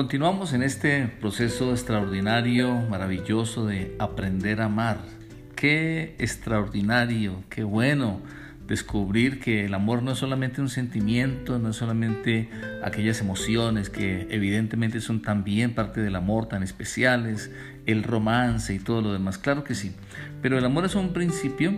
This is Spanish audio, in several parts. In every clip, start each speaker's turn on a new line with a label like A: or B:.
A: Continuamos en este proceso extraordinario, maravilloso de aprender a amar. Qué extraordinario, qué bueno descubrir que el amor no es solamente un sentimiento, no es solamente aquellas emociones que evidentemente son también parte del amor tan especiales, el romance y todo lo demás, claro que sí, pero el amor es un principio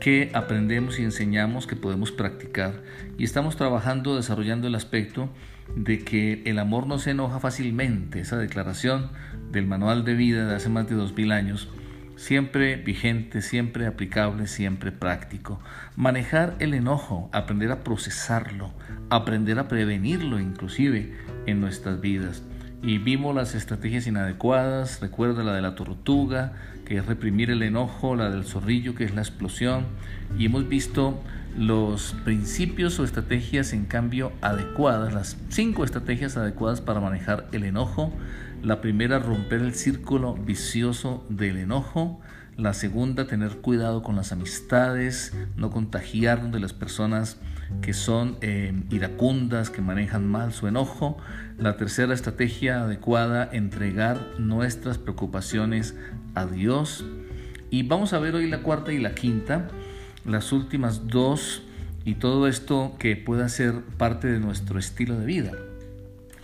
A: que aprendemos y enseñamos, que podemos practicar y estamos trabajando, desarrollando el aspecto de que el amor no se enoja fácilmente, esa declaración del manual de vida de hace más de dos mil años, siempre vigente, siempre aplicable, siempre práctico. Manejar el enojo, aprender a procesarlo, aprender a prevenirlo inclusive en nuestras vidas. Y vimos las estrategias inadecuadas, recuerda la de la tortuga, que es reprimir el enojo, la del zorrillo, que es la explosión, y hemos visto los principios o estrategias en cambio adecuadas, las cinco estrategias adecuadas para manejar el enojo. La primera, romper el círculo vicioso del enojo. La segunda, tener cuidado con las amistades, no contagiarnos de las personas que son eh, iracundas, que manejan mal su enojo. La tercera estrategia adecuada, entregar nuestras preocupaciones a Dios. Y vamos a ver hoy la cuarta y la quinta las últimas dos y todo esto que pueda ser parte de nuestro estilo de vida.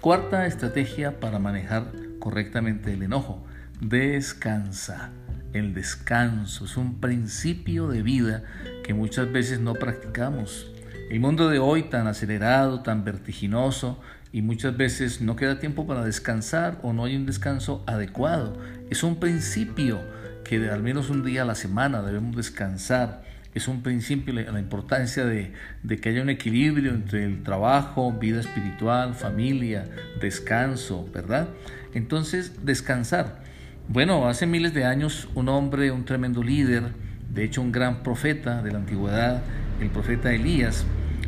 A: Cuarta estrategia para manejar correctamente el enojo. Descansa. El descanso es un principio de vida que muchas veces no practicamos. El mundo de hoy tan acelerado, tan vertiginoso y muchas veces no queda tiempo para descansar o no hay un descanso adecuado. Es un principio que al menos un día a la semana debemos descansar es un principio la importancia de, que haya un equilibrio entre el trabajo, vida espiritual, familia, descanso, ¿verdad? Entonces, descansar. Bueno, hace miles de años un hombre, un tremendo líder, de hecho un gran profeta de la antigüedad, el profeta Elías,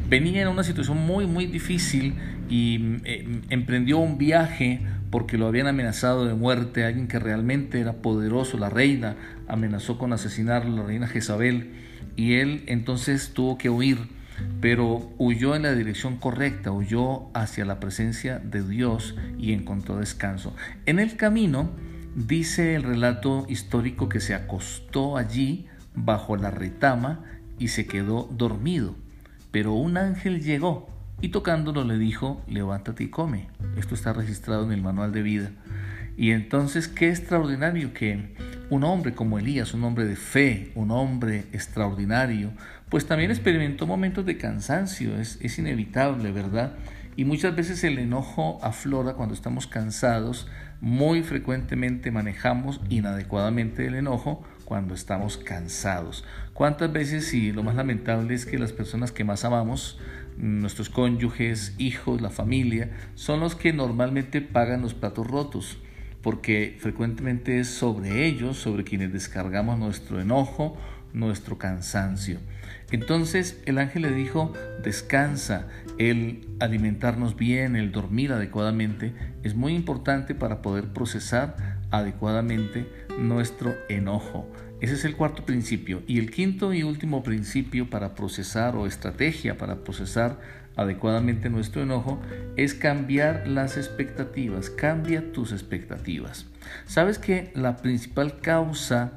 A: venía en una situación muy, muy difícil y eh, emprendió un viaje porque lo habían amenazado de muerte, alguien que realmente era poderoso, la reina amenazó con asesinar a la reina Jezabel y él entonces tuvo que huir, pero huyó en la dirección correcta, huyó hacia la presencia de Dios y encontró descanso. En el camino, dice el relato histórico que se acostó allí bajo la retama y se quedó dormido, pero un ángel llegó y tocándolo le dijo, levántate y come. Esto está registrado en el manual de vida. Y entonces, qué extraordinario que un hombre como Elías, un hombre de fe, un hombre extraordinario, pues también experimentó momentos de cansancio, es, es inevitable, ¿verdad? Y muchas veces el enojo aflora cuando estamos cansados, muy frecuentemente manejamos inadecuadamente el enojo cuando estamos cansados. ¿Cuántas veces, y lo más lamentable es que las personas que más amamos, nuestros cónyuges, hijos, la familia, son los que normalmente pagan los platos rotos? Porque frecuentemente es sobre ellos, sobre quienes descargamos nuestro enojo, nuestro cansancio. Entonces el ángel le dijo, descansa, el alimentarnos bien, el dormir adecuadamente, es muy importante para poder procesar adecuadamente nuestro enojo. Ese es el cuarto principio. Y el quinto y último principio para procesar o estrategia para procesar adecuadamente nuestro enojo es cambiar las expectativas. Cambia tus expectativas. Sabes que la principal causa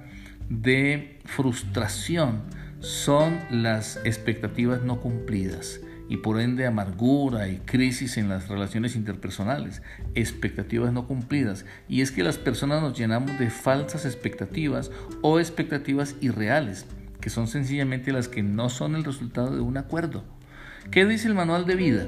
A: de frustración son las expectativas no cumplidas y por ende amargura y crisis en las relaciones interpersonales, expectativas no cumplidas. Y es que las personas nos llenamos de falsas expectativas o expectativas irreales, que son sencillamente las que no son el resultado de un acuerdo. ¿Qué dice el manual de vida?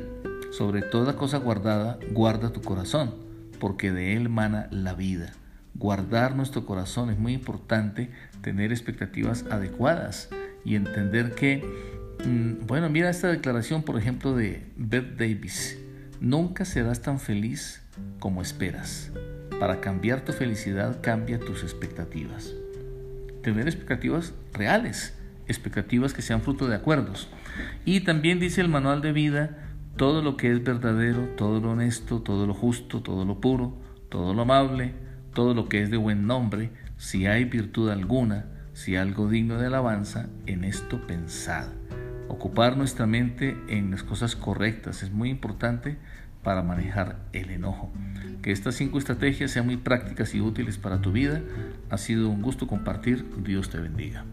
A: Sobre toda cosa guardada, guarda tu corazón, porque de él mana la vida. Guardar nuestro corazón es muy importante, tener expectativas adecuadas y entender que bueno, mira esta declaración, por ejemplo, de Beth Davis. Nunca serás tan feliz como esperas. Para cambiar tu felicidad, cambia tus expectativas. Tener expectativas reales, expectativas que sean fruto de acuerdos. Y también dice el manual de vida, todo lo que es verdadero, todo lo honesto, todo lo justo, todo lo puro, todo lo amable, todo lo que es de buen nombre, si hay virtud alguna, si algo digno de alabanza, en esto pensad ocupar nuestra mente en las cosas correctas es muy importante para manejar el enojo. Que estas cinco estrategias sean muy prácticas y útiles para tu vida. Ha sido un gusto compartir. Dios te bendiga.